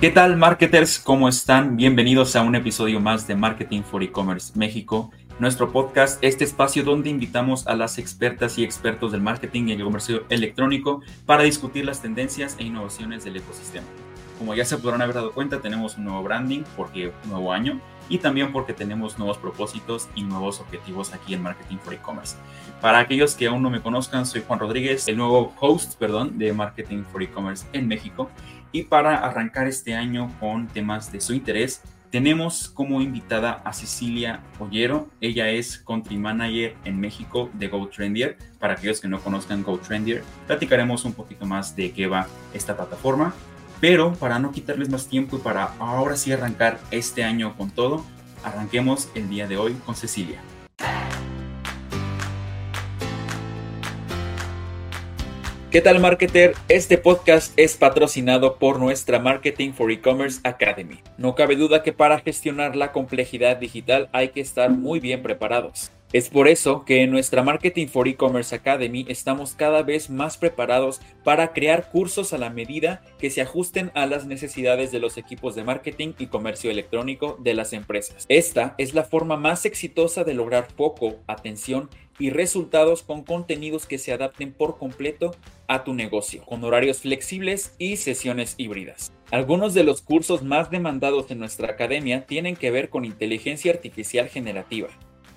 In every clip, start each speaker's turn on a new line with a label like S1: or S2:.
S1: ¿Qué tal, marketers? ¿Cómo están? Bienvenidos a un episodio más de Marketing for E-Commerce México, nuestro podcast, este espacio donde invitamos a las expertas y expertos del marketing y el comercio electrónico para discutir las tendencias e innovaciones del ecosistema. Como ya se podrán haber dado cuenta, tenemos un nuevo branding porque nuevo año y también porque tenemos nuevos propósitos y nuevos objetivos aquí en Marketing for E-Commerce. Para aquellos que aún no me conozcan, soy Juan Rodríguez, el nuevo host, perdón, de Marketing for E-Commerce en México. Y para arrancar este año con temas de su interés, tenemos como invitada a Cecilia Ollero. Ella es Country Manager en México de GoTrendier. Para aquellos que no conozcan GoTrendier, platicaremos un poquito más de qué va esta plataforma. Pero para no quitarles más tiempo y para ahora sí arrancar este año con todo, arranquemos el día de hoy con Cecilia. ¿Qué tal, marketer? Este podcast es patrocinado por nuestra Marketing for E-Commerce Academy. No cabe duda que para gestionar la complejidad digital hay que estar muy bien preparados. Es por eso que en nuestra Marketing for E-Commerce Academy estamos cada vez más preparados para crear cursos a la medida que se ajusten a las necesidades de los equipos de marketing y comercio electrónico de las empresas. Esta es la forma más exitosa de lograr poco, atención y resultados con contenidos que se adapten por completo a tu negocio, con horarios flexibles y sesiones híbridas. Algunos de los cursos más demandados en nuestra academia tienen que ver con inteligencia artificial generativa,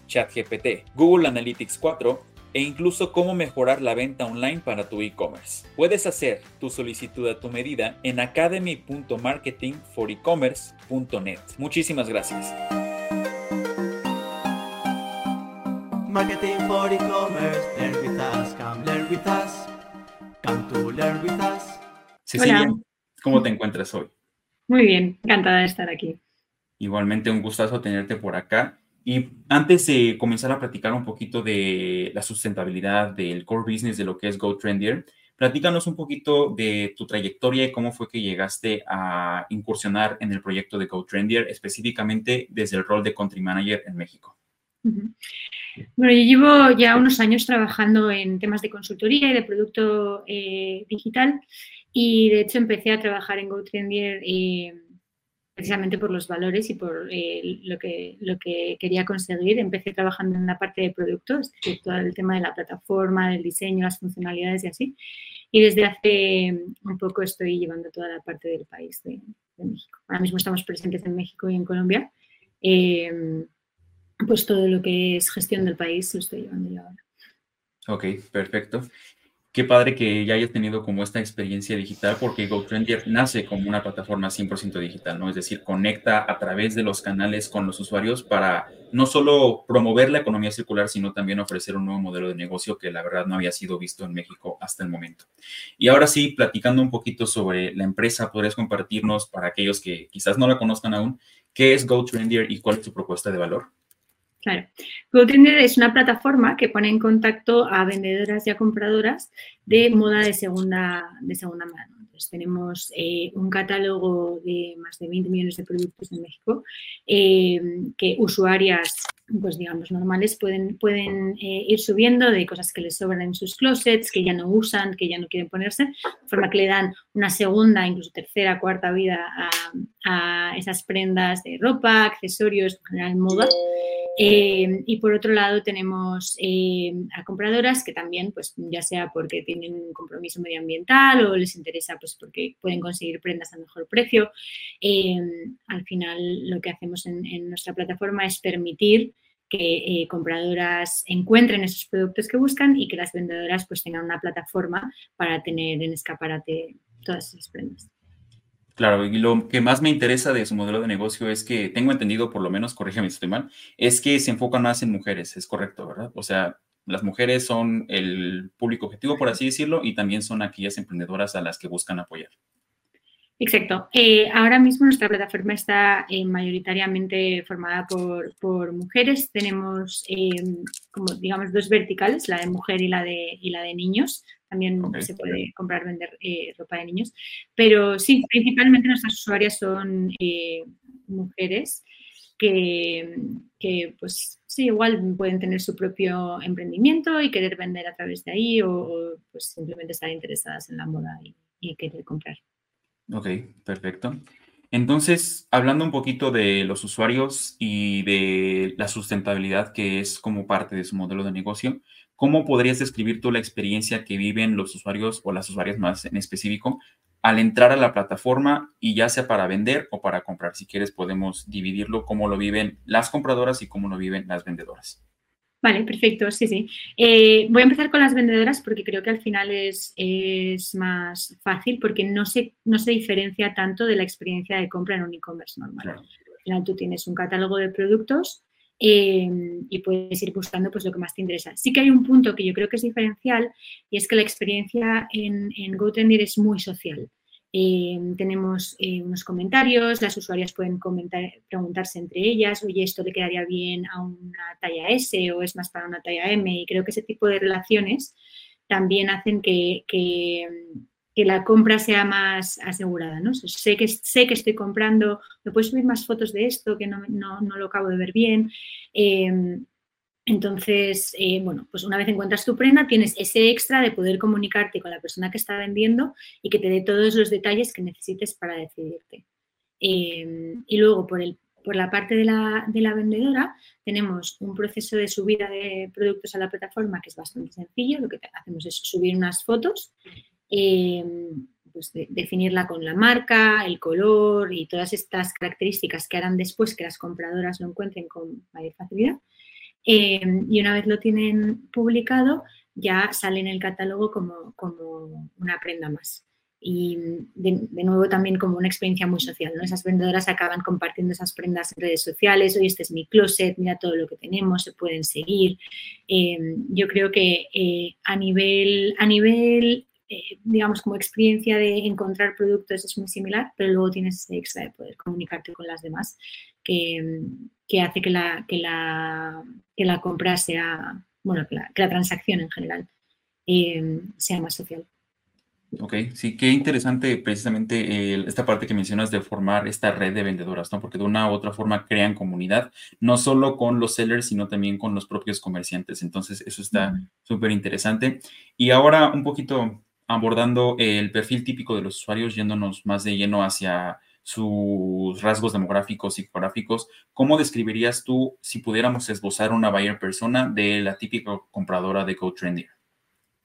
S1: ChatGPT, Google Analytics 4 e incluso cómo mejorar la venta online para tu e-commerce. Puedes hacer tu solicitud a tu medida en academy.marketingforecommerce.net. Muchísimas gracias.
S2: Marketing for e-commerce, learn with us, come learn with us, come to learn with us.
S1: Cecilia, ¿cómo te encuentras hoy?
S3: Muy bien, encantada de estar aquí.
S1: Igualmente un gustazo tenerte por acá. Y antes de comenzar a platicar un poquito de la sustentabilidad del core business de lo que es GoTrendier, platícanos un poquito de tu trayectoria y cómo fue que llegaste a incursionar en el proyecto de GoTrendier, específicamente desde el rol de Country Manager en México.
S3: Bueno, yo llevo ya unos años trabajando en temas de consultoría y de producto eh, digital y de hecho empecé a trabajar en GoTrendier eh, precisamente por los valores y por eh, lo, que, lo que quería conseguir. Empecé trabajando en la parte de productos, todo el tema de la plataforma, del diseño, las funcionalidades y así. Y desde hace un poco estoy llevando toda la parte del país de, México. Ahora mismo estamos presentes en México y en Colombia. Eh, pues todo lo que es gestión del país lo estoy llevando yo ahora.
S1: Ok, perfecto qué padre que ya hayas tenido como esta experiencia digital, porque GoTrendier nace como una plataforma 100% digital, ¿no? Es decir, conecta a través de los canales con los usuarios para no solo promover la economía circular, sino también ofrecer un nuevo modelo de negocio que la verdad no había sido visto en México hasta el momento. Y ahora sí, platicando un poquito sobre la empresa, ¿podrías compartirnos para aquellos que quizás no la conozcan aún, qué es GoTrendier y cuál es su propuesta de valor?
S3: Claro. GoTrender es una plataforma que pone en contacto a vendedoras y a compradoras de moda de segunda, de segunda mano. Entonces, tenemos eh, un catálogo de más de 20 millones de productos en México eh, que usuarias, pues digamos, normales pueden, pueden eh, ir subiendo de cosas que les sobran en sus closets, que ya no usan, que ya no quieren ponerse, de forma que le dan una segunda, incluso tercera, cuarta vida a, a esas prendas de ropa, accesorios, en general moda. Eh, y por otro lado tenemos eh, a compradoras que también, pues ya sea porque tienen un compromiso medioambiental o les interesa, pues porque pueden conseguir prendas a mejor precio. Eh, al final lo que hacemos en, nuestra plataforma es permitir que compradoras encuentren esos productos que buscan y que las vendedoras pues tengan una plataforma para tener en escaparate todas esas prendas.
S1: Claro, y lo que más me interesa de su modelo de negocio es que tengo entendido, por lo menos, corrígeme si estoy mal, es que se enfoca más en mujeres, es correcto, ¿verdad? O sea, las mujeres son el público objetivo, por así decirlo, y también son aquellas emprendedoras a las que buscan apoyar.
S3: Exacto. Eh, ahora mismo nuestra plataforma está eh, mayoritariamente formada por, mujeres. Tenemos, eh, como digamos, dos verticales, la de mujer y la de, y la de niños. También se puede comprar, vender eh, ropa de niños. Pero sí, principalmente nuestras usuarias son eh, mujeres que, pues sí, igual pueden tener su propio emprendimiento y querer vender a través de ahí o, pues simplemente estar interesadas en la moda y, querer comprar.
S1: Ok, perfecto. Entonces, hablando un poquito de los usuarios y de la sustentabilidad que es como parte de su modelo de negocio, ¿cómo podrías describir tú la experiencia que viven los usuarios o las usuarias más en específico al entrar a la plataforma y ya sea para vender o para comprar? Si quieres, podemos dividirlo cómo lo viven las compradoras y cómo lo viven las vendedoras.
S3: Vale, perfecto, sí, sí. Eh, voy a empezar con las vendedoras porque creo que al final es, más fácil porque no se, no se diferencia tanto de la experiencia de compra en un e-commerce normal. Al final tú tienes un catálogo de productos em, y puedes ir buscando pues, lo que más te interesa. Sí que hay un punto que yo creo que es diferencial y es que la experiencia en, en GoTender es muy social. Eh, tenemos eh, unos comentarios, las usuarias pueden comentar, preguntarse entre ellas, oye, esto le quedaría bien a una talla S o es más para una talla M. Y creo que ese tipo de relaciones también hacen que, la compra sea más asegurada. ¿no? Sé, que, sé que estoy comprando, me puedes subir más fotos de esto que no, lo acabo de ver bien. Eh, entonces, eh, bueno, pues una vez encuentras tu prenda, tienes ese extra de poder comunicarte con la persona que está vendiendo y que te dé todos los detalles que necesites para decidirte. Eh, y luego, por, el, por la parte de la, vendedora, tenemos un proceso de subida de productos a la plataforma que es bastante sencillo. Lo que hacemos es subir unas fotos, eh, pues definirla con la marca, el color y todas estas características que harán después que las compradoras lo encuentren con mayor facilidad. Em, y una vez lo tienen publicado, ya sale en el catálogo como, como una prenda más. Y de, nuevo también como una experiencia muy social, ¿no? Esas vendedoras acaban compartiendo esas prendas en redes sociales, oye, este es mi closet, mira todo lo que tenemos, se pueden seguir. Em, yo creo que eh, a nivel, a nivel eh, digamos, como experiencia de encontrar productos es muy similar, pero luego tienes ese extra de poder comunicarte con las demás que, que hace que la, que la, que la compra sea, bueno, que la, transacción en general eh, sea más social.
S1: Ok, sí, qué interesante precisamente esta parte que mencionas de formar esta red de vendedoras, ¿no? Porque de una u otra forma crean comunidad, no solo con los sellers, sino también con los propios comerciantes. Entonces, eso está súper interesante. Y ahora un poquito abordando el perfil típico de los usuarios, yéndonos más de lleno hacia sus rasgos demográficos y psicográficos, ¿cómo describirías tú si pudiéramos esbozar una buyer persona de la típica compradora de GoTrendy?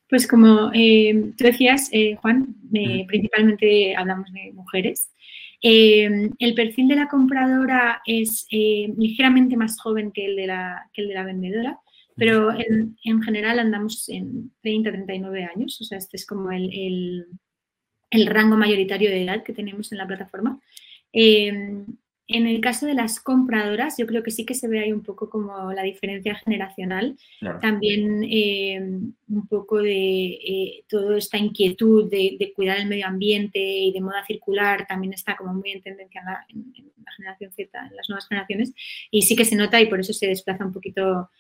S3: Pues como eh, tú decías, eh, Juan, eh, principalmente hablamos de mujeres. el perfil de la compradora es ligeramente más joven que el de la, que el de la vendedora, pero en, en, general andamos en 30, 39 años, o sea, este es como el, el rango mayoritario de edad que tenemos en la plataforma. Eh, en el caso de las compradoras, yo creo que sí que se ve ahí un poco como la diferencia generacional. También eh, un poco de eh, toda esta inquietud de, cuidar el medio ambiente y de moda circular también está como muy en tendencia en la, generación Z, en las nuevas generaciones. Y sí que se nota y por eso se desplaza un poquito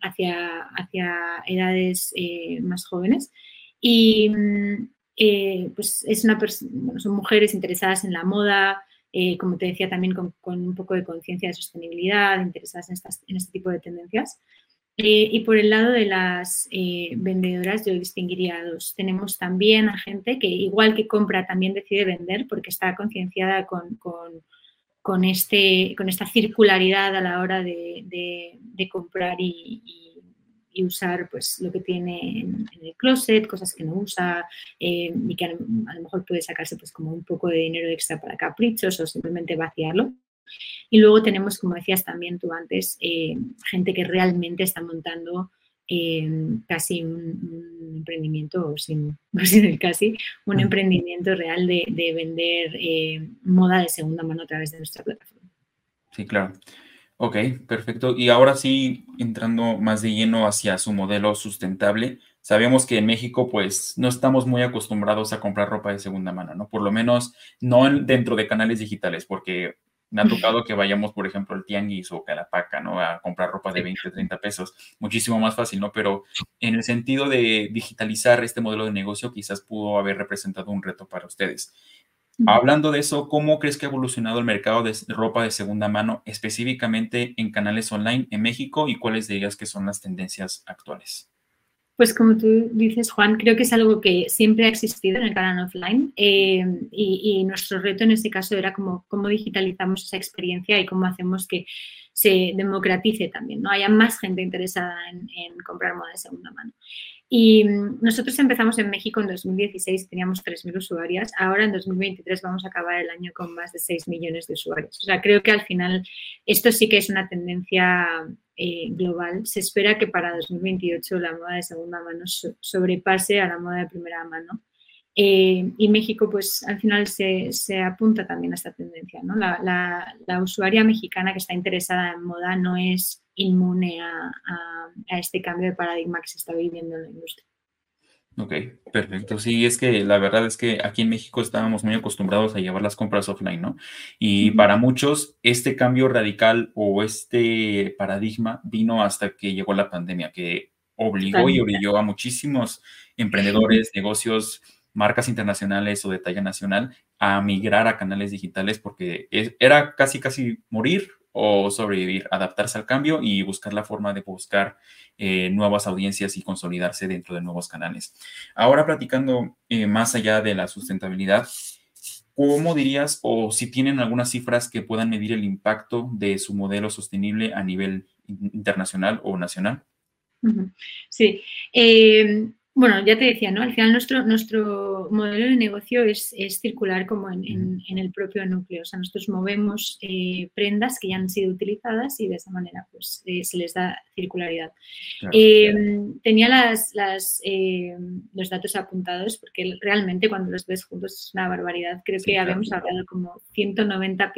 S3: hacia, hacia edades más jóvenes. Y mm, eh, pues es una son mujeres interesadas en la moda, eh, como te decía, también con, un poco de conciencia de sostenibilidad, interesadas en, este tipo de tendencias. Eh, y por el lado de las vendedoras, yo distinguiría dos. Tenemos también a gente que, igual que compra, también decide vender porque está concienciada con, con, este, con esta circularidad a la hora de, comprar y y usar pues lo que tiene en, el closet, cosas que no usa eh, y que a, lo mejor puede sacarse pues como un poco de dinero extra para caprichos o simplemente vaciarlo. Y luego tenemos, como decías también tú antes, eh, gente que realmente está montando eh, casi un, emprendimiento, o sin, el casi, un emprendimiento real de, de vender moda de segunda mano a través de nuestra plataforma.
S1: Sí, claro. Ok, perfecto. Y ahora sí, entrando más de lleno hacia su modelo sustentable, sabemos que en México pues no estamos muy acostumbrados a comprar ropa de segunda mano, ¿no? Por lo menos no dentro de canales digitales, porque me ha tocado que vayamos, por ejemplo, al Tianguis o Calapaca, ¿no? A comprar ropa de 20, 30 pesos. Muchísimo más fácil, ¿no? Pero en el sentido de digitalizar este modelo de negocio, quizás pudo haber representado un reto para ustedes. Hablando de eso, ¿cómo crees que ha evolucionado el mercado de ropa de segunda mano, específicamente en canales online en México y cuáles dirías que son las tendencias actuales?
S3: Pues como tú dices, Juan, creo que es algo que siempre ha existido en el canal offline eh, y, nuestro reto en este caso era cómo, cómo digitalizamos esa experiencia y cómo hacemos que se democratice también, ¿no? Haya más gente interesada en, en comprar moda de segunda mano. Y nosotros empezamos en México en 2016, teníamos 3.000 usuarias. Ahora en 2023 vamos a acabar el año con más de 6 millones de usuarios. O sea, creo que al final esto sí que es una tendencia eh, global. Se espera que para 2028 la moda de segunda mano sobrepase a la moda de primera mano. Eh, y México, pues al final se, apunta también a esta tendencia. ¿no? La, usuaria mexicana que está interesada en moda no es inmune a, este cambio de paradigma que se está viviendo en la industria.
S1: Ok, perfecto. Sí, es que la verdad es que aquí en México estábamos muy acostumbrados a llevar las compras offline, ¿no? Y para muchos este cambio radical o este paradigma vino hasta que llegó la pandemia, que obligó y obligó a muchísimos emprendedores, negocios, marcas internacionales o de talla nacional a migrar a canales digitales porque era casi, casi morir o sobrevivir, adaptarse al cambio y buscar la forma de buscar eh, nuevas audiencias y consolidarse dentro de nuevos canales. Ahora platicando eh, más allá de la sustentabilidad, ¿cómo dirías o si tienen algunas cifras que puedan medir el impacto de su modelo sostenible a nivel internacional o nacional?
S3: Sí. Eh, bueno, ya te decía, ¿no? Al final nuestro, nuestro modelo de negocio es, circular como en, el propio núcleo. O sea, nosotros movemos eh, prendas que ya han sido utilizadas y de esa manera pues eh, se les da circularidad. Em, tenía las, em, los datos apuntados porque realmente cuando los ves juntos es una barbaridad. Creo que habíamos hablado como 190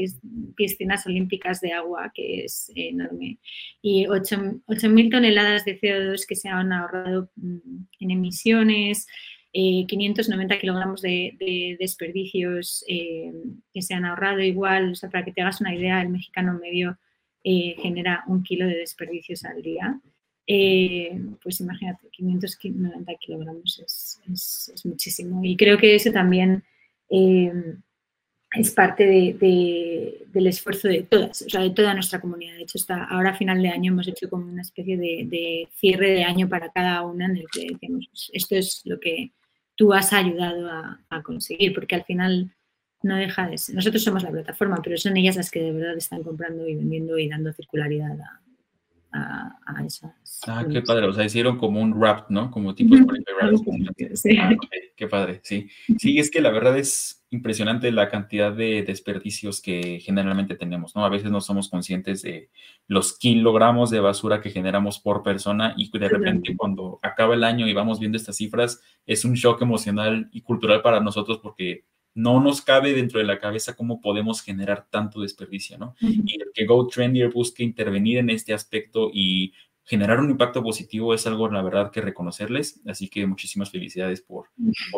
S3: piscinas olímpicas de agua, que es enorme, y 8.000 toneladas de CO2 que se han ahorrado mm, en emisiones, 590 eh, kilogramos de, desperdicios eh, que se han ahorrado igual, o sea, para que te hagas una idea, el mexicano medio eh, genera un kilo de desperdicios al día. pues imagínate, 590 kilogramos es, es, muchísimo. Y creo que eso también es parte del esfuerzo de todas, o sea, de toda nuestra comunidad. De hecho, está, ahora a final de año hemos hecho como una especie de, cierre de año para cada una en el que decimos, pues, esto es lo que tú has ayudado a, conseguir, porque al final no deja de ser. Nosotros somos la plataforma, pero son ellas las que de verdad están comprando y vendiendo y dando circularidad a, a, esas.
S1: Ah, qué padre. O sea, hicieron como un rap, ¿no? Como tipo de sí. Ah, qué padre, sí. Sí, es que la verdad es impresionante la cantidad de desperdicios que generalmente tenemos, ¿no? A veces no somos conscientes de los kilogramos de basura que generamos por persona y de repente cuando acaba el año y vamos viendo estas cifras, es un shock emocional y cultural para nosotros porque no nos cabe dentro de la cabeza cómo podemos generar tanto desperdicio, ¿no? Y el que GoTrendier busque intervenir en este aspecto y generar un impacto positivo es algo, la verdad, que reconocerles. Así que muchísimas felicidades por,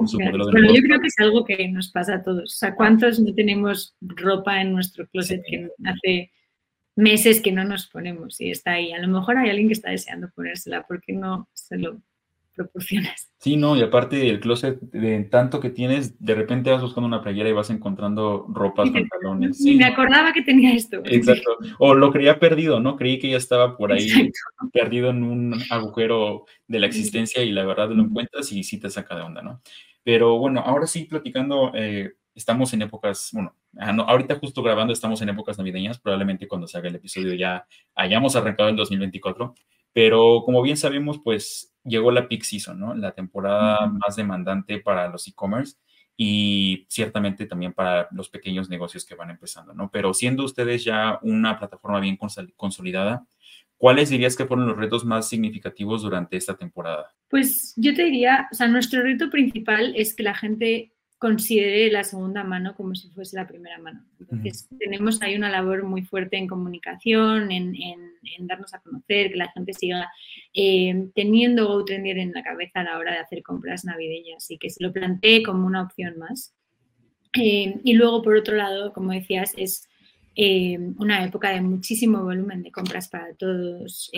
S1: su modelo de
S3: Bueno, yo creo que es algo que nos pasa a todos. O sea, ¿cuántos no tenemos ropa en nuestro closet que hace meses que no nos ponemos y está ahí? A lo mejor hay alguien que está deseando ponérsela, ¿por qué no se lo proporciones.
S1: Sí, no, y aparte el closet, de tanto que tienes, de repente vas buscando una playera y vas encontrando ropas, pantalones.
S3: Sí, me acordaba que tenía esto.
S1: Exacto. O lo creía perdido, ¿no? Creí que ya estaba por ahí perdido en un agujero de la existencia y la verdad lo encuentras y sí te saca de onda, ¿no? Pero bueno, ahora sí, platicando, eh, estamos en épocas, bueno, ah, ahorita justo grabando estamos en épocas navideñas, probablemente cuando se haga el episodio ya hayamos arrancado el 2024, pero como bien sabemos, pues llegó la peak season, ¿no? La temporada más demandante para los e-commerce y ciertamente también para los pequeños negocios que van empezando, ¿no? Pero siendo ustedes ya una plataforma bien consolidada, ¿cuáles dirías que fueron los retos más significativos durante esta temporada?
S3: Pues yo te diría, o sea, nuestro reto principal es que la gente considere la segunda mano como si fuese la primera mano. Entonces, tenemos ahí una labor muy fuerte en comunicación, en, darnos a conocer, que la gente siga eh, teniendo GoTrendier en la cabeza a la hora de hacer compras navideñas y que se lo plantee como una opción más. Eh, y luego, por otro lado, como decías, es eh, una época de muchísimo volumen de compras para todos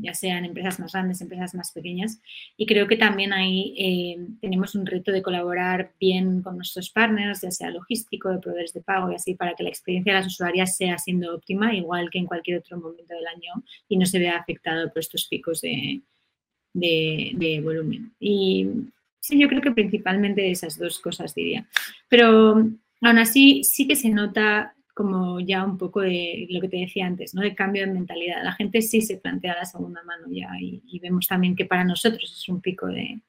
S3: ya sean empresas más grandes, empresas más pequeñas. Y creo que también ahí eh, tenemos un reto de colaborar bien con nuestros partners, ya sea logístico, de proveedores de pago y así, para que la experiencia de las usuarias sea siendo óptima, igual que en cualquier otro momento del año, y no se vea afectado por estos picos de, de, volumen. Y sí, yo creo que principalmente esas dos cosas diría. Pero aún así sí que se nota como ya un poco de lo que te decía antes, ¿no? De cambio de mentalidad. La gente sí se plantea la segunda mano ya y, vemos también que para nosotros es un pico de,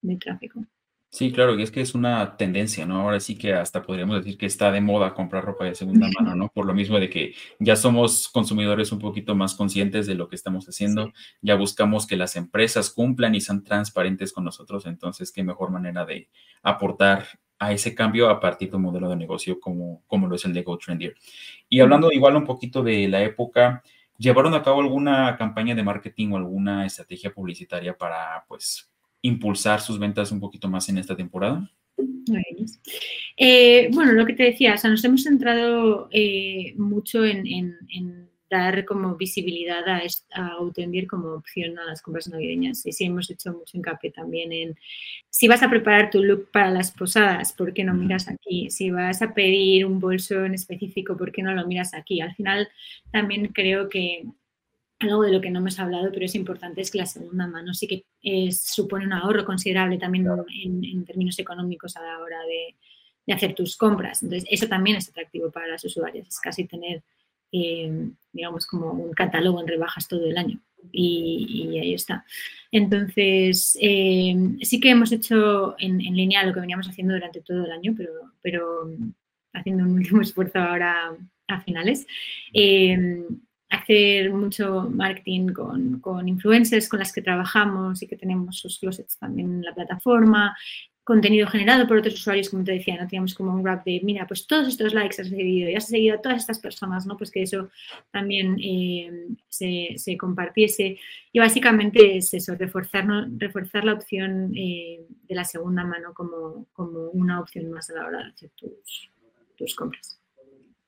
S3: de tráfico.
S1: Sí, claro, y es que es una tendencia, ¿no? Ahora sí que hasta podríamos decir que está de moda comprar ropa de segunda mano, ¿no? Por lo mismo de que ya somos consumidores un poquito más conscientes de lo que estamos haciendo, ya buscamos que las empresas cumplan y sean transparentes con nosotros, entonces qué mejor manera de aportar a ese cambio a partir de un modelo de negocio como, como lo es el de GoTrendier. Y hablando igual un poquito de la época, ¿llevaron a cabo alguna campaña de marketing o alguna estrategia publicitaria para, pues, impulsar sus ventas un poquito más en esta temporada?
S3: Eh, bueno, lo que te decía, o sea, nos hemos centrado eh, mucho en, dar como visibilidad a, a como opción a las compras navideñas. Y sí hemos hecho mucho hincapié también en si vas a preparar tu look para las posadas, ¿por qué no miras aquí? Si vas a pedir un bolso en específico, ¿por qué no lo miras aquí? Al final también creo que algo de lo que no hemos hablado, pero es importante, es que la segunda mano sí que supone un ahorro considerable también en, términos económicos a la hora de, hacer tus compras. Entonces, eso también es atractivo para las usuarias, es casi tener, eh, digamos, como un catálogo en rebajas todo el año. Y, ahí está. Entonces, eh, sí que hemos hecho en, línea lo que veníamos haciendo durante todo el año, pero, pero haciendo un último esfuerzo ahora a finales. Eh, hacer mucho marketing con, con, influencers con las que trabajamos y que tenemos sus closets también en la plataforma, contenido generado por otros usuarios, como te decía, no teníamos como un wrap de, mira, pues todos estos likes has recibido y has seguido a todas estas personas, ¿no? Pues que eso también eh, se, se, compartiese. Y básicamente es eso, reforzar, reforzar la opción eh, de la segunda mano como, como una opción más a la hora de hacer tus, tus compras.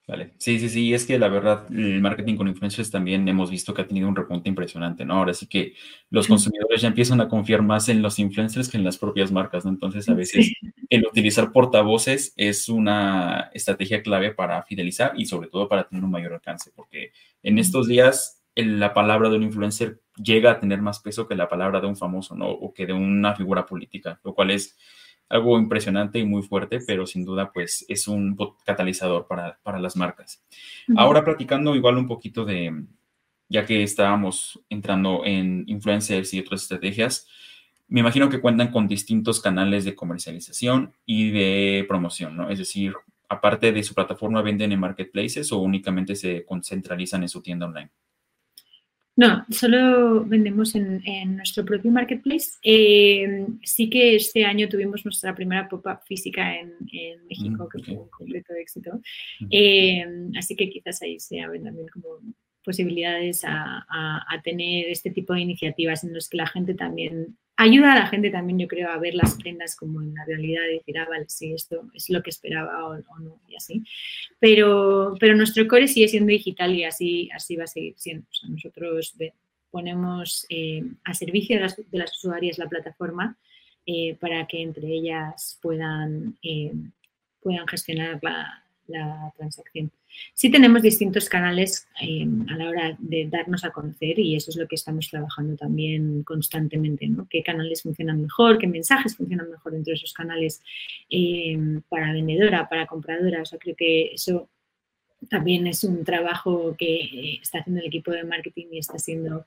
S1: Vale, sí, sí, sí, es que la verdad, el marketing con influencers también hemos visto que ha tenido un repunte impresionante, ¿no? Ahora sí que los consumidores ya empiezan a confiar más en los influencers que en las propias marcas, ¿no? Entonces, a veces el utilizar portavoces es una estrategia clave para fidelizar y sobre todo para tener un mayor alcance, porque en estos días la palabra de un influencer llega a tener más peso que la palabra de un famoso, ¿no? O que de una figura política, lo cual es algo impresionante y muy fuerte, pero sin duda pues es un catalizador para, las marcas. Ahora platicando igual un poquito de, ya que estábamos entrando en influencers y otras estrategias, me imagino que cuentan con distintos canales de comercialización y de promoción, ¿no? Es decir, aparte de su plataforma, ¿venden en marketplaces o únicamente se concentralizan en su tienda online?
S3: No, solo vendemos en, nuestro propio marketplace. Eh, sí que este año tuvimos nuestra primera pop-up física en, México, mm, que fue un completo éxito. Eh, así que quizás ahí se abren también como posibilidades a, tener este tipo de iniciativas en las que la gente también ayuda a la gente también, yo creo, a ver las prendas como en la realidad y decir, ah, vale, sí, esto es lo que esperaba o, no, y así. Pero, pero nuestro core sigue siendo digital y así, así va a seguir siendo. nosotros ponemos eh, a servicio de las, de las, usuarias la plataforma eh, para que entre ellas puedan, eh, puedan gestionar la, la transacción. Sí tenemos distintos canales em, a la hora de darnos a conocer y eso es lo que estamos trabajando también constantemente, ¿no? ¿Qué canales funcionan mejor? ¿Qué mensajes funcionan mejor dentro de esos canales em, para vendedora, para compradora? O sea, creo que eso también es un trabajo que eh, está haciendo el equipo de marketing y está siendo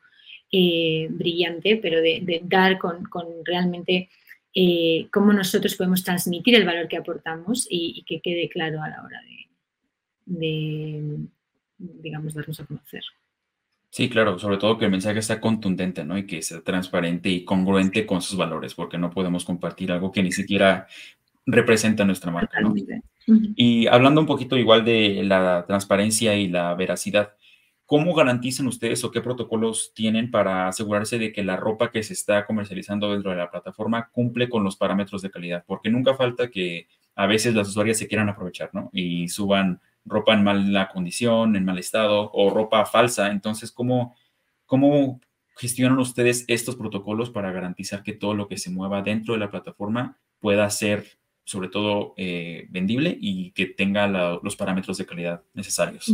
S3: eh, brillante, pero de, dar con, realmente eh, cómo nosotros podemos transmitir el valor que aportamos y que quede claro a la hora de, de, digamos, darnos a conocer.
S1: Sí, claro, sobre todo que el mensaje sea contundente, ¿no? Y que sea transparente y congruente con sus valores, porque no podemos compartir algo que ni siquiera representa nuestra marca, ¿no? Y hablando un poquito igual de la transparencia y la veracidad, ¿cómo garantizan ustedes o qué protocolos tienen para asegurarse de que la ropa que se está comercializando dentro de la plataforma cumple con los parámetros de calidad? Porque nunca falta que a veces las usuarias se quieran aprovechar, ¿no? Y suban ropa en mala condición, en mal estado o ropa falsa. Entonces, ¿cómo, cómo gestionan ustedes estos protocolos para garantizar que todo lo que se mueva dentro de la plataforma pueda ser sobre todo eh, vendible y que tenga los parámetros de calidad necesarios?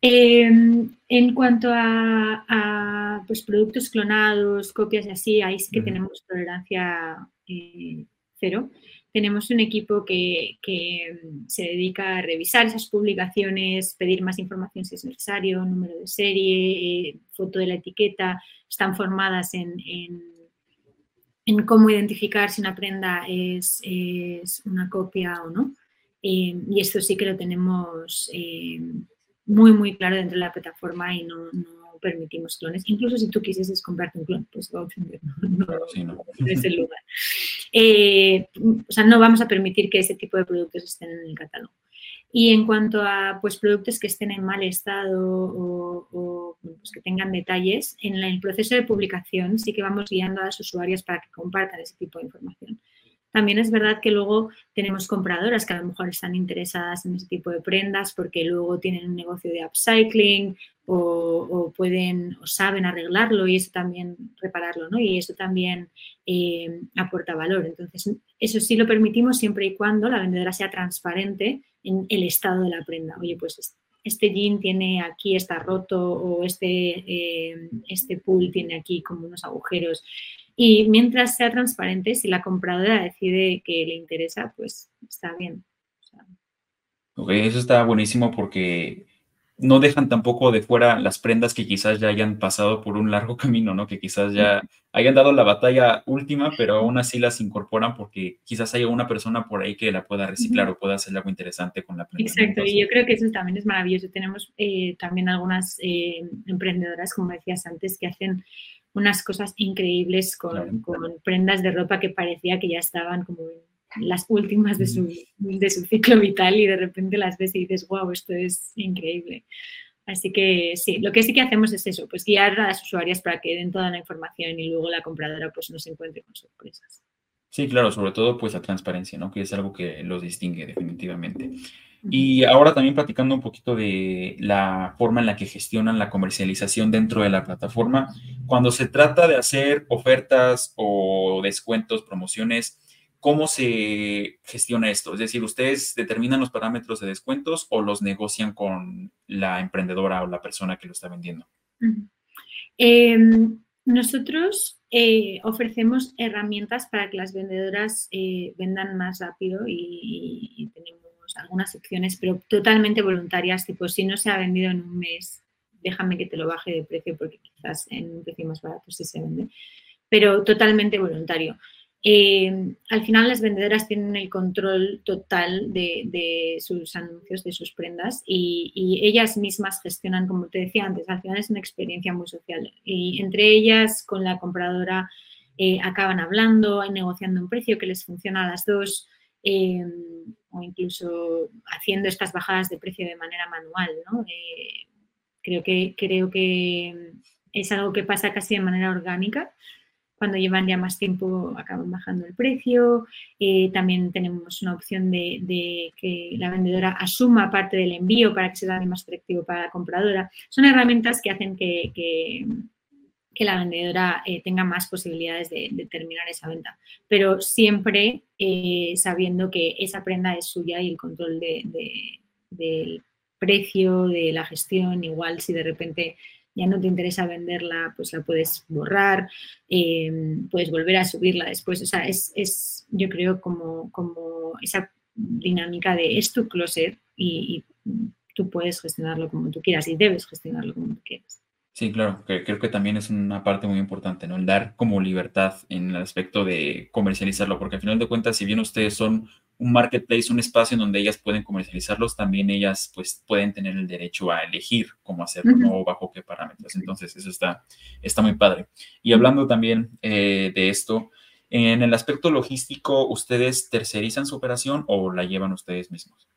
S3: Em, en cuanto a, pues, productos clonados, copias y así, ahí sí que tenemos tolerancia eh, cero. Tenemos un equipo que, se dedica a revisar esas publicaciones, pedir más información si es necesario, número de serie, eh, foto de la etiqueta, están formadas en, en, cómo identificar si una prenda es, una copia o no. Em, y esto sí que lo tenemos em, muy, muy claro dentro de la plataforma y no, permitimos clones. Incluso si tú quisieses comprarte un clon, pues no, no, es el lugar. Eh, o sea, no vamos a permitir que ese tipo de productos estén en el catálogo. Y en cuanto a pues, productos que estén en mal estado o, pues, que tengan detalles, en el proceso de publicación sí que vamos guiando a los usuarios para que compartan ese tipo de información. También es verdad que luego tenemos compradoras que a lo mejor están interesadas en ese tipo de prendas porque luego tienen un negocio de upcycling o, pueden o saben arreglarlo y eso también repararlo, ¿no? Y eso también eh, aporta valor. Entonces, eso sí lo permitimos siempre y cuando la vendedora sea transparente en el estado de la prenda. Oye, pues este jean tiene aquí, está roto o este, eh, este pool tiene aquí como unos agujeros. Y mientras sea transparente, si la compradora decide que le interesa, pues está bien.
S1: eso está buenísimo porque no dejan tampoco de fuera las prendas que quizás ya hayan pasado por un largo camino, ¿no? Que quizás ya hayan dado la batalla última, pero aún así las incorporan porque quizás haya una persona por ahí que la pueda reciclar o pueda hacer algo interesante con la prenda.
S3: Exacto, y yo creo que eso también es maravilloso. Tenemos eh, también algunas eh, emprendedoras, como decías antes, que hacen unas cosas increíbles con, prendas de ropa que parecía que ya estaban como las últimas de su, de su ciclo vital y de repente las ves y dices, wow, esto es increíble. Así que sí, lo que sí que hacemos es eso, pues guiar a las usuarias para que den toda la información y luego la compradora pues no se encuentre con sorpresas.
S1: Sí, claro, sobre todo pues la transparencia, ¿no? Que es algo que los distingue definitivamente. Y ahora también platicando un poquito de la forma en la que gestionan la comercialización dentro de la plataforma. Cuando se trata de hacer ofertas o descuentos, promociones, ¿cómo se gestiona esto? Es decir, ¿ustedes determinan los parámetros de descuentos o los negocian con la emprendedora o la persona que lo está vendiendo?
S3: Em, nosotros eh, ofrecemos herramientas para que las vendedoras eh, vendan más rápido y tenemos algunas secciones, pero totalmente voluntarias, tipo si no se ha vendido en un mes, déjame que te lo baje de precio porque quizás en un precio más barato sí se vende, pero totalmente voluntario. Eh, al final las vendedoras tienen el control total de, sus anuncios, de sus prendas y, ellas mismas gestionan, como te decía antes, al final es una experiencia muy social y entre ellas con la compradora eh, acaban hablando, negociando un precio que les funciona a las dos. Eh, o incluso haciendo estas bajadas de precio de manera manual. ¿no? Eh, creo, que, creo que es algo que pasa casi de manera orgánica. Cuando llevan ya más tiempo acaban bajando el precio. Eh, también tenemos una opción de, que la vendedora asuma parte del envío para que sea más atractivo para la compradora. Son herramientas que hacen que la vendedora eh, tenga más posibilidades de, terminar esa venta, pero siempre eh, sabiendo que esa prenda es suya y el control del precio, de la gestión, igual si de repente ya no te interesa venderla, pues la puedes borrar, eh, puedes volver a subirla después. O sea, es, yo creo como, como esa dinámica de es tu closet y tú puedes gestionarlo como tú quieras y debes gestionarlo como tú quieras.
S1: Sí, claro, que creo que también es una parte muy importante, ¿no? El dar como libertad en el aspecto de comercializarlo, porque al final de cuentas, si bien ustedes son un marketplace, un espacio en donde ellas pueden comercializarlos, también ellas pues pueden tener el derecho a elegir cómo hacerlo, ¿no? O bajo qué parámetros. Entonces, eso está, está muy padre. Y hablando también eh, de esto, en el aspecto logístico, ¿ustedes tercerizan su operación o la llevan ustedes mismos?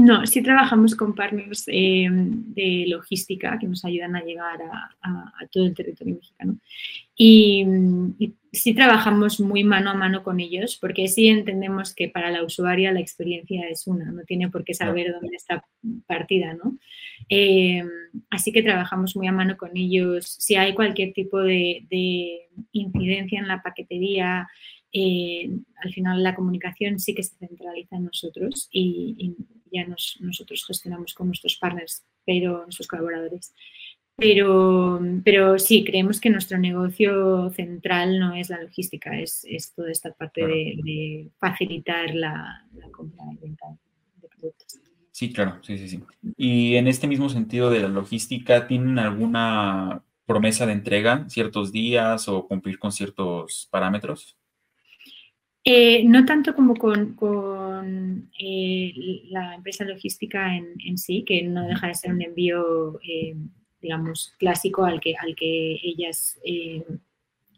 S3: No, sí trabajamos con partners eh, de logística que nos ayudan a llegar a, todo el territorio mexicano. Y, sí trabajamos muy mano a mano con ellos porque sí entendemos que para la usuaria la experiencia es una, no tiene por qué saber dónde está partida, ¿no? Eh, así que trabajamos muy a mano con ellos. Si hay cualquier tipo de, incidencia en la paquetería, eh, al final la comunicación sí que se centraliza en nosotros y, ya nosotros gestionamos con nuestros partners pero sus colaboradores. Pero, pero sí, creemos que nuestro negocio central no es la logística, es, es toda esta parte de, facilitar la, compra y venta de productos.
S1: Sí, claro, sí, sí, sí. Y en este mismo sentido de la logística, ¿tienen alguna promesa de entrega ciertos días o cumplir con ciertos parámetros?
S3: Eh, no tanto como con, eh, la empresa logística en, sí, que no deja de ser un envío, eh, digamos, clásico al que, al que ellas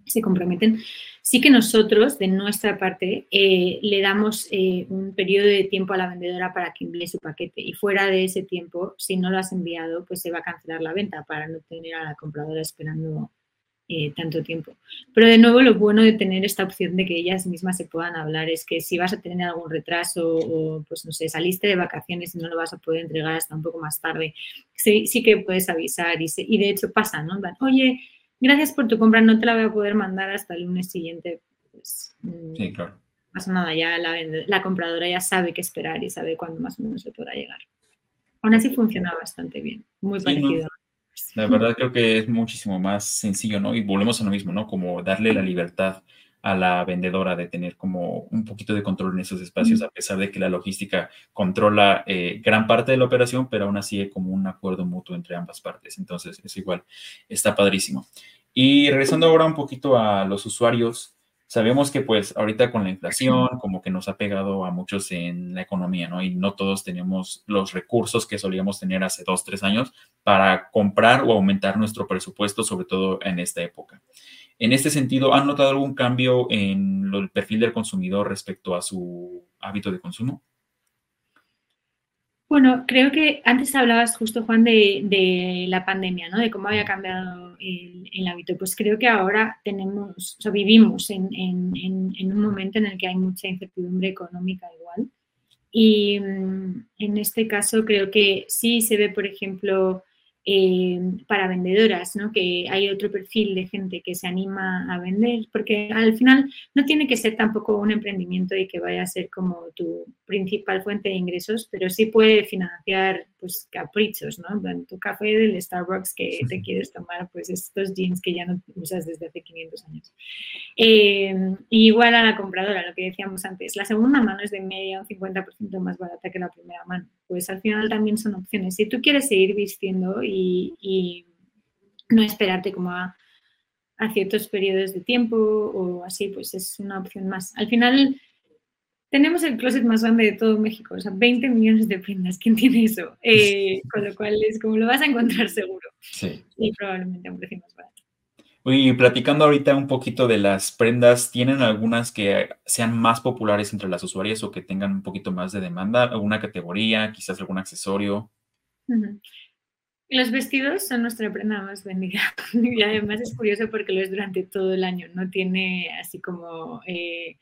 S3: se comprometen. Sí que nosotros, de nuestra parte, le damos un periodo de tiempo a la vendedora para que envíe su paquete y fuera de ese tiempo, si no lo has enviado, pues se va a cancelar la venta para no tener a la compradora esperando eh, tanto tiempo. Pero de nuevo, lo bueno de tener esta opción de que ellas mismas se puedan hablar es que si vas a tener algún retraso o, pues no sé, saliste de vacaciones y no lo vas a poder entregar hasta un poco más tarde, sí, sí que puedes avisar y, y de hecho pasa, ¿no? Oye, gracias por tu compra, no te la voy a poder mandar hasta el lunes siguiente. Pues,
S1: mm, sí, claro.
S3: Pasa nada, ya la, la compradora ya sabe qué esperar y sabe cuándo más o menos se podrá llegar. Aún así funciona bastante bien, muy parecido.
S1: La verdad creo que es muchísimo más sencillo, ¿no? Y volvemos a lo mismo, ¿no? Como darle la libertad a la vendedora de tener como un poquito de control en esos espacios, a pesar de que la logística controla eh, gran parte de la operación, pero aún así hay como un acuerdo mutuo entre ambas partes. Entonces, es igual, está padrísimo. Y regresando ahora un poquito a los usuarios, Sabemos que pues ahorita con la inflación como que nos ha pegado a muchos en la economía, ¿no? Y no todos tenemos los recursos que solíamos tener hace dos, tres años para comprar o aumentar nuestro presupuesto, sobre todo en esta época. En este sentido, ¿han notado algún cambio en el perfil del consumidor respecto a su hábito de consumo?
S3: Bueno, creo que antes hablabas justo, Juan, de, la pandemia, ¿no? De cómo había cambiado el, hábito. Pues creo que ahora tenemos, o sea, vivimos en, un momento en el que hay mucha incertidumbre económica igual. Y mm, en este caso creo que sí se ve, por ejemplo, eh, para vendedoras, ¿no? que hay otro perfil de gente que se anima a vender, porque al final no tiene que ser tampoco un emprendimiento y que vaya a ser como tu principal fuente de ingresos, pero sí puede financiar pues caprichos, ¿no? Tu café del Starbucks que te quieres tomar, pues estos jeans que ya no usas desde hace 500 años. Eh, igual a la compradora, lo que decíamos antes, la segunda mano es de media un 50% más barata que la primera mano. Pues al final también son opciones. Si tú quieres seguir vistiendo y, no esperarte como a, a ciertos periodos de tiempo o así, pues es una opción más. Al final tenemos el closet más grande de todo México, o sea, 20 millones de prendas. ¿Quién tiene eso? Eh, con lo cual es como lo vas a encontrar seguro. Sí. Y probablemente a un precio más barato.
S1: Y platicando ahorita un poquito de las prendas, ¿tienen algunas que sean más populares entre las usuarias o que tengan un poquito más de demanda? ¿Alguna categoría, quizás algún accesorio?
S3: Los vestidos son nuestra prenda más vendida y además es curioso porque lo es durante todo el año, no tiene así como... Eh,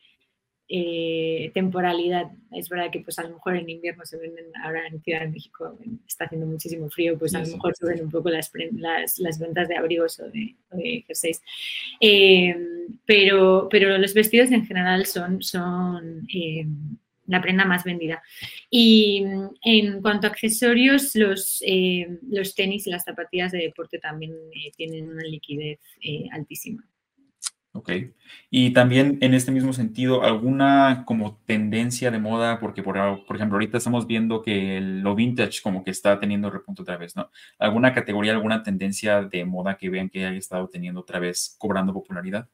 S3: eh, temporalidad. Es verdad que pues a lo mejor en invierno se venden, ahora en Ciudad de México está haciendo muchísimo frío, pues a lo mejor suben un poco las, las, ventas de abrigos o de, jerseys. Eh, pero, pero los vestidos en general son, son eh, la prenda más vendida. Y en cuanto a accesorios, los, los tenis y las zapatillas de deporte también tienen una liquidez altísima.
S1: Ok. Y también en este mismo sentido, ¿alguna como tendencia de moda? Porque, por, por ejemplo, ahorita estamos viendo que lo vintage como que está teniendo repunto otra vez, ¿no? ¿Alguna categoría, alguna tendencia de moda que vean que haya estado teniendo otra vez cobrando popularidad?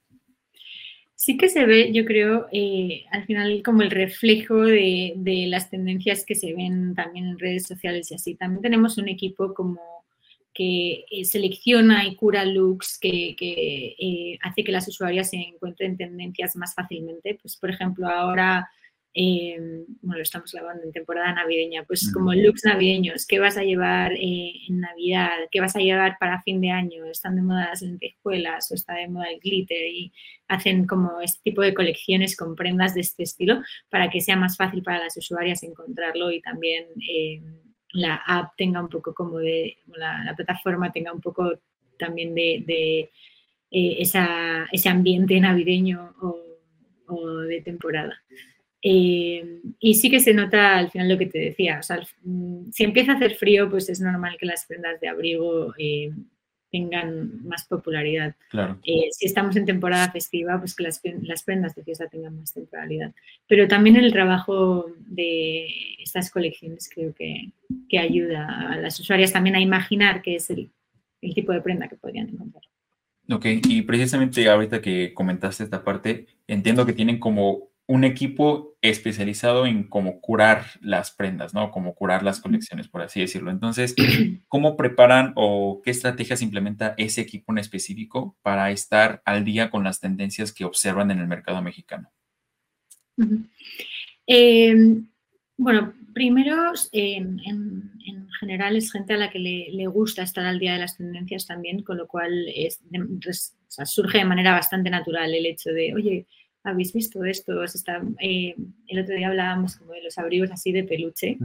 S3: Sí que se ve, yo creo, eh, al final como el reflejo de, de las tendencias que se ven también en redes sociales y así. También tenemos un equipo como que eh, selecciona y cura looks, que, eh, hace que las usuarias se encuentren tendencias más fácilmente. Pues, por ejemplo, ahora, eh, bueno, lo estamos grabando en temporada navideña, pues como looks navideños, ¿qué vas a llevar en Navidad? ¿Qué vas a llevar para fin de año? ¿Están de moda las lentejuelas o está de moda el glitter? Y hacen como este tipo de colecciones con prendas de este estilo para que sea más fácil para las usuarias encontrarlo y también la app tenga un poco como de, la, plataforma tenga un poco también de, eh, ese ambiente navideño o, de temporada. Eh, y sí que se nota al final lo que te decía, o sea, mm, si empieza a hacer frío, pues es normal que las prendas de abrigo eh, tengan más popularidad.
S1: Claro.
S3: Eh, si estamos en temporada festiva, pues que las, las, prendas de fiesta tengan más temporalidad. Pero también el trabajo de estas colecciones creo que, que ayuda a las usuarias también a imaginar qué es el, el tipo de prenda que podrían encontrar.
S1: Ok, y precisamente ahorita que comentaste esta parte, entiendo que tienen como un equipo especializado en cómo curar las prendas, ¿no? Cómo curar las colecciones, por así decirlo. Entonces, ¿cómo preparan o qué estrategias implementa ese equipo en específico para estar al día con las tendencias que observan en el mercado mexicano?
S3: Em, bueno, primero, en, general es gente a la que le, gusta estar al día de las tendencias también, con lo cual es, surge de manera bastante natural el hecho de, oye, habéis visto esto, está, eh, el otro día hablábamos como de los abrigos así de peluche,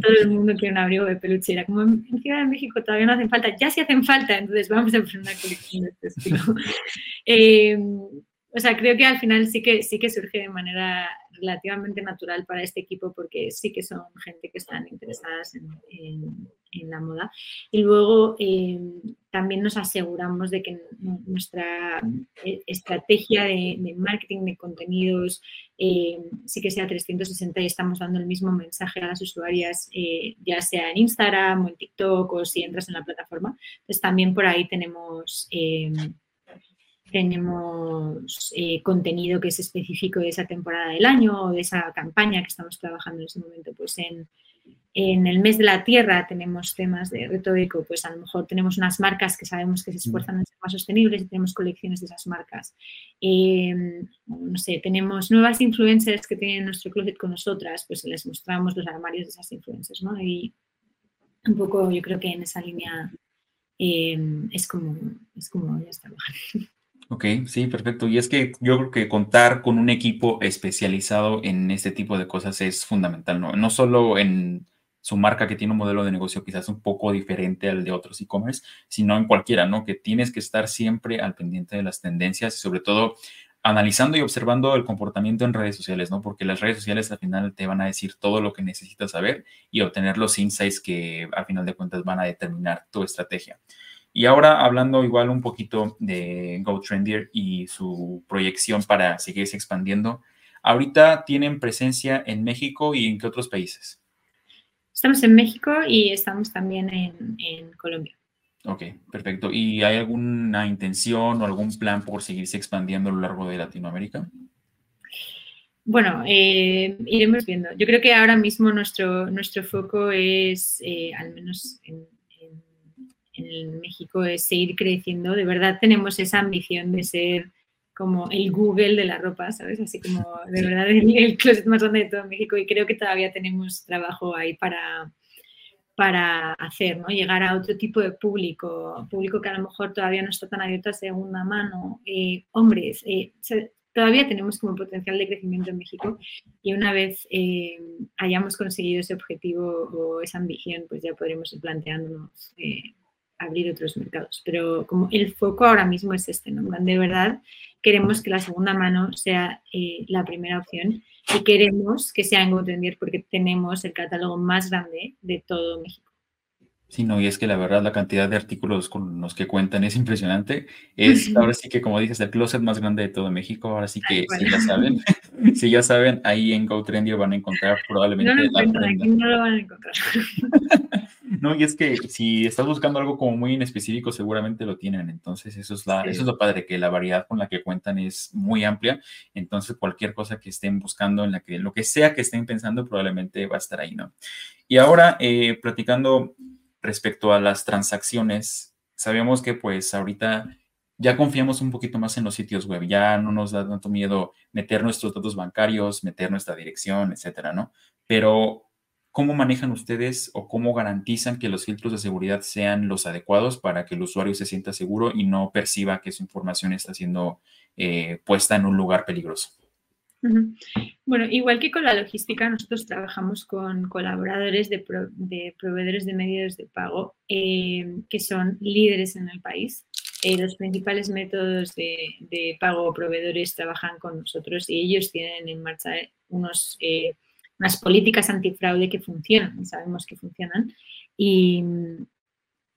S3: todo el mundo quiere un abrigo de peluche, era como en Ciudad de México todavía no hacen falta, ya sí hacen falta, entonces vamos a poner una colección de este estilo. Eh, o sea, creo que al final sí que, sí que surge de manera relativamente natural para este equipo porque sí que son gente que están interesadas en, la moda. Y luego eh, también nos aseguramos de que nuestra eh, estrategia de, marketing de contenidos eh, sí que sea 360 y estamos dando el mismo mensaje a las usuarias, ya sea en Instagram o en TikTok o si entras en la plataforma. Entonces también por ahí tenemos tenemos contenido que es específico de esa temporada del año o de esa campaña que estamos trabajando en ese momento. Pues en, el mes de la tierra tenemos temas de reto eco, pues a lo mejor tenemos unas marcas que sabemos que se esfuerzan en ser más sostenibles y tenemos colecciones de esas marcas. Em, no sé, tenemos nuevas influencers que tienen nuestro closet con nosotras, pues les mostramos los armarios de esas influencers, ¿no? Y un poco yo creo que en esa línea em, es como, es como ya está.
S1: Ok, sí, perfecto. Y es que yo creo que contar con un equipo especializado en este tipo de cosas es fundamental, ¿no? No solo en su marca que tiene un modelo de negocio quizás un poco diferente al de otros e-commerce, sino en cualquiera, ¿no? Que tienes que estar siempre al pendiente de las tendencias y sobre todo analizando y observando el comportamiento en redes sociales, ¿no? Porque las redes sociales al final te van a decir todo lo que necesitas saber y obtener los insights que al final de cuentas van a determinar tu estrategia. Y ahora hablando igual un poquito de GoTrendier y su proyección para seguirse expandiendo, ahorita tienen presencia en México y en qué otros países?
S3: Estamos en México y estamos también en, Colombia.
S1: Ok, perfecto. ¿Y hay alguna intención o algún plan por seguirse expandiendo a lo largo de Latinoamérica?
S3: Bueno, eh, iremos viendo. Yo creo que ahora mismo nuestro, nuestro foco es, eh, al menos en, en México es seguir creciendo. De verdad tenemos esa ambición de ser como el Google de la ropa, ¿sabes? Así como de verdad el, closet más grande de todo México y creo que todavía tenemos trabajo ahí para, para hacer, ¿no? Llegar a otro tipo de público, público que a lo mejor todavía no está tan abierto a segunda mano, eh, hombres, eh, todavía tenemos como potencial de crecimiento en México y una vez eh, hayamos conseguido ese objetivo o esa ambición, pues ya podremos ir planteándonos abrir otros mercados. Pero como el foco ahora mismo es este, ¿no? De verdad queremos que la segunda mano sea eh, la primera opción y queremos que sea en GoTendier porque tenemos el catálogo más grande de todo México.
S1: Sí, no, y es que la verdad la cantidad de artículos con los que cuentan es impresionante. Es ahora sí que, como dices, el closet más grande de todo México. Ahora sí que, si ya saben, si ya saben, ahí en GoTrendier van a encontrar probablemente
S3: no, no, no lo van a encontrar.
S1: No, y es que si estás buscando algo como muy en específico, seguramente lo tienen. Entonces, eso es, la, eso es lo padre, que la variedad con la que cuentan es muy amplia. Entonces, cualquier cosa que estén buscando, en la que lo que sea que estén pensando, probablemente va a estar ahí, ¿no? Y ahora, eh, platicando respecto a las transacciones, sabemos que pues ahorita ya confiamos un poquito más en los sitios web, ya no nos da tanto miedo meter nuestros datos bancarios, meter nuestra dirección, etcétera, ¿no? Pero ¿Cómo manejan ustedes o cómo garantizan que los filtros de seguridad sean los adecuados para que el usuario se sienta seguro y no perciba que su información está siendo eh, puesta en un lugar peligroso?
S3: Bueno, igual que con la logística, nosotros trabajamos con colaboradores de, proveedores de medios de pago eh, que son líderes en el país. Eh, los principales métodos de, pago o proveedores trabajan con nosotros y ellos tienen en marcha unos, eh, unas políticas antifraude que funcionan, sabemos que funcionan, y,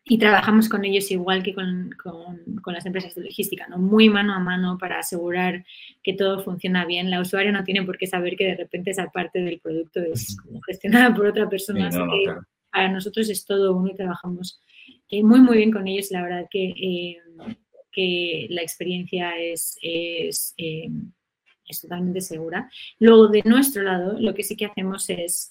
S3: y trabajamos con ellos igual que con, con, las empresas de logística, ¿no? muy mano a mano para asegurar que todo funciona bien. La usuaria no tiene por qué saber que de repente esa parte del producto es gestionada por otra persona. para nosotros es todo uno y trabajamos eh, muy, muy bien con ellos. La verdad que, eh, que la experiencia es, es, eh, es, totalmente segura. Luego, de nuestro lado, lo que sí que hacemos es,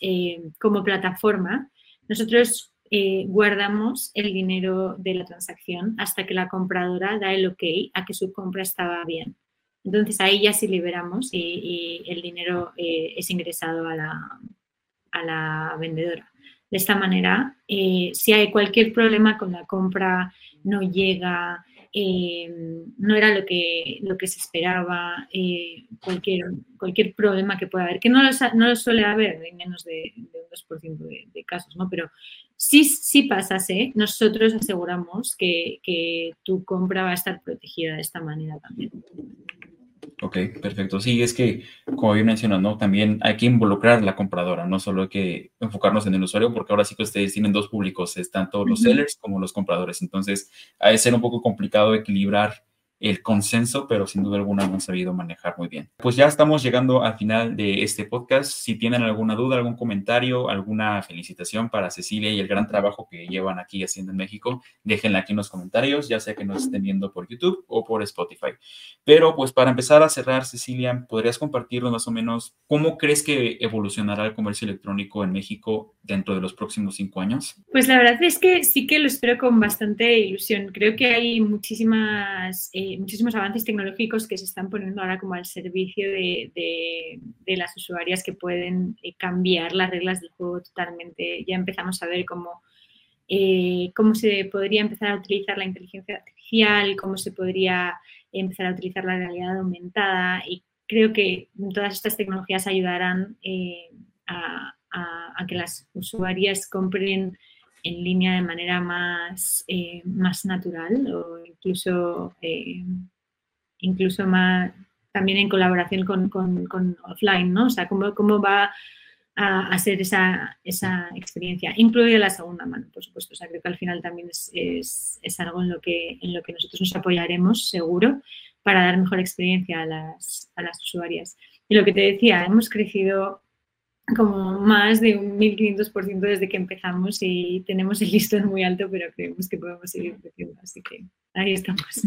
S3: como plataforma, nosotros eh, guardamos el dinero de la transacción hasta que la compradora da el ok a que su compra estaba bien. Entonces ahí ya sí liberamos y, el dinero eh, es ingresado a la, a la, vendedora. De esta manera, eh, si hay cualquier problema con la compra, no llega, eh, no era lo que, lo que se esperaba, eh, cualquier, cualquier problema que pueda haber, que no lo, no lo suele haber en menos de, un 2% de, de, casos, ¿no? Pero si, si pasase, nosotros aseguramos que, que tu compra va a estar protegida de esta manera también.
S1: Ok, perfecto. Sí, es que, como bien mencionas, ¿no? También hay que involucrar a la compradora, no solo hay que enfocarnos en el usuario, porque ahora sí que ustedes tienen dos públicos, están todos los sellers como los compradores. Entonces, ha de ser un poco complicado equilibrar el consenso, pero sin duda alguna lo han sabido manejar muy bien. Pues ya estamos llegando al final de este podcast. Si tienen alguna duda, algún comentario, alguna felicitación para Cecilia y el gran trabajo que llevan aquí haciendo en México, déjenla aquí en los comentarios, ya sea que nos estén viendo por YouTube o por Spotify. Pero pues para empezar a cerrar, Cecilia, ¿podrías compartirnos más o menos cómo crees que evolucionará el comercio electrónico en México dentro de los próximos cinco años?
S3: Pues la verdad es que sí que lo espero con bastante ilusión. Creo que hay muchísimas... Eh, muchísimos avances tecnológicos que se están poniendo ahora como al servicio de, las usuarias que pueden eh, cambiar las reglas del juego totalmente. Ya empezamos a ver cómo, eh, cómo se podría empezar a utilizar la inteligencia artificial, cómo se podría empezar a utilizar la realidad aumentada y creo que todas estas tecnologías ayudarán eh, a, que las usuarias compren en línea de manera más, eh, más natural o incluso, eh, incluso más también en colaboración con, con, offline, ¿no? O sea, cómo, cómo va a, hacer esa, esa, experiencia, incluida la segunda mano, por supuesto. O sea, creo que al final también es, es, es, algo en lo, que, en lo que nosotros nos apoyaremos, seguro, para dar mejor experiencia a las, a las usuarias. Y lo que te decía, hemos crecido como más de un 1500% desde que empezamos y tenemos el listón muy alto, pero creemos que podemos seguir creciendo, así que ahí estamos.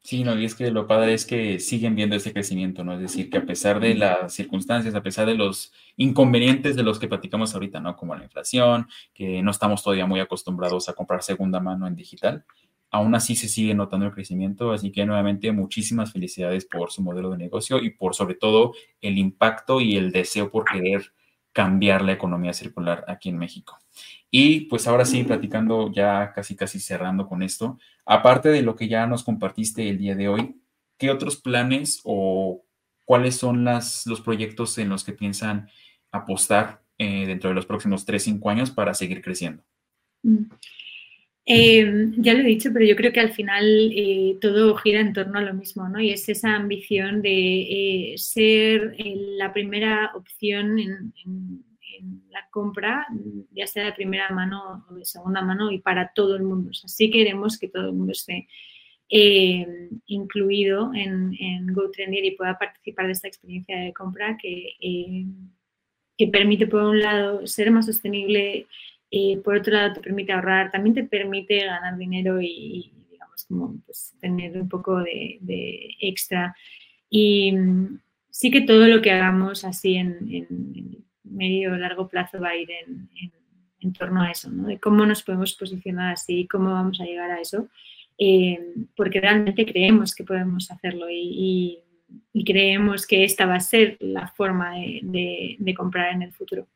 S1: Sí, no, y es que lo padre es que siguen viendo ese crecimiento, ¿no? Es decir, que a pesar de las circunstancias, a pesar de los inconvenientes de los que platicamos ahorita, ¿no? Como la inflación, que no estamos todavía muy acostumbrados a comprar segunda mano en digital, aún así se sigue notando el crecimiento, así que nuevamente muchísimas felicidades por su modelo de negocio y por sobre todo el impacto y el deseo por querer cambiar la economía circular aquí en México. Y pues ahora sí, platicando ya casi casi cerrando con esto, aparte de lo que ya nos compartiste el día de hoy, ¿qué otros planes o cuáles son las, los proyectos en los que piensan apostar eh, dentro de los próximos 3, 5 años para seguir creciendo?
S3: Mm. Eh, ya lo he dicho, pero yo creo que al final eh, todo gira en torno a lo mismo, ¿no? Y es esa ambición de eh, ser la primera opción en, la compra, ya sea de primera mano o de segunda mano, y para todo el mundo. O sea, sí queremos que todo el mundo esté incluido en, en GoTrendier y pueda participar de esta experiencia de compra que permite, por un lado, ser más sostenible eh, por otro lado, te permite ahorrar, también te permite ganar dinero y, digamos, como pues, tener un poco de, extra. Y mm, sí que todo lo que hagamos así en, medio o largo plazo va a ir en, torno a eso, ¿no? De cómo nos podemos posicionar así, cómo vamos a llegar a eso, eh, porque realmente creemos que podemos hacerlo y, creemos que esta va a ser la forma de comprar en el futuro.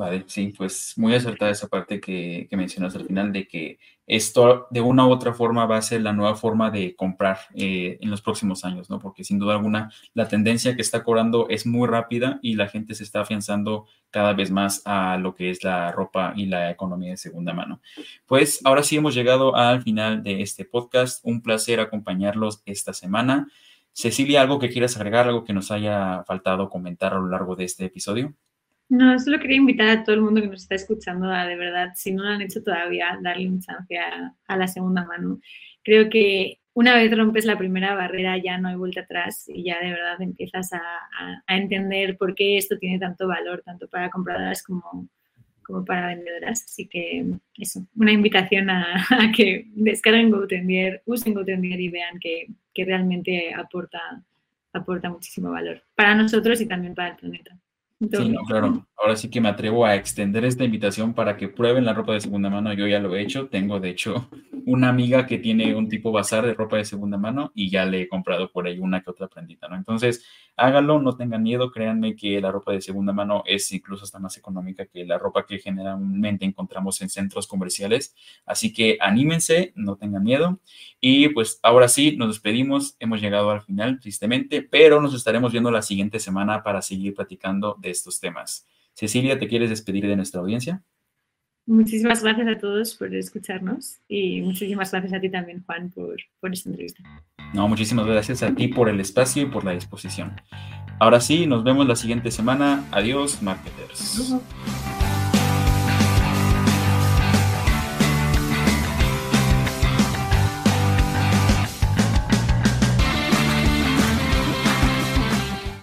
S1: Vale, sí, pues muy acertada esa parte que, que, mencionas al final de que esto de una u otra forma va a ser la nueva forma de comprar eh, en los próximos años, ¿no? Porque sin duda alguna la tendencia que está cobrando es muy rápida y la gente se está afianzando cada vez más a lo que es la ropa y la economía de segunda mano. Pues ahora sí hemos llegado al final de este podcast. Un placer acompañarlos esta semana. Cecilia, ¿algo que quieras agregar, algo que nos haya faltado comentar a lo largo de este episodio?
S3: No, solo quería invitar a todo el mundo que nos está escuchando a, de verdad, si no lo han hecho todavía, darle un chance a, la segunda mano. Creo que una vez rompes la primera barrera ya no hay vuelta atrás y ya de verdad empiezas a, entender por qué esto tiene tanto valor, tanto para compradoras como, como para vendedoras. Así que eso, una invitación a, a que descarguen GoTendier, usen GoTendier y vean que, que realmente aporta, aporta muchísimo valor para nosotros y también para el planeta.
S1: Sí, no, claro. Ahora sí que me atrevo a extender esta invitación para que prueben la ropa de segunda mano. Yo ya lo he hecho. Tengo, de hecho, una amiga que tiene un tipo bazar de ropa de segunda mano y ya le he comprado por ahí una que otra prendita, ¿no? Entonces, háganlo, no tengan miedo. Créanme que la ropa de segunda mano es incluso hasta más económica que la ropa que generalmente encontramos en centros comerciales. Así que anímense, no tengan miedo. Y pues ahora sí, nos despedimos. Hemos llegado al final, tristemente, pero nos estaremos viendo la siguiente semana para seguir platicando de estos temas. Cecilia, ¿te quieres despedir de nuestra audiencia?
S3: Muchísimas gracias a todos por escucharnos y muchísimas gracias a ti también, Juan, por, por esta entrevista.
S1: No, muchísimas gracias a ti por el espacio y por la disposición. Ahora sí, nos vemos la siguiente semana. Adiós, marketers.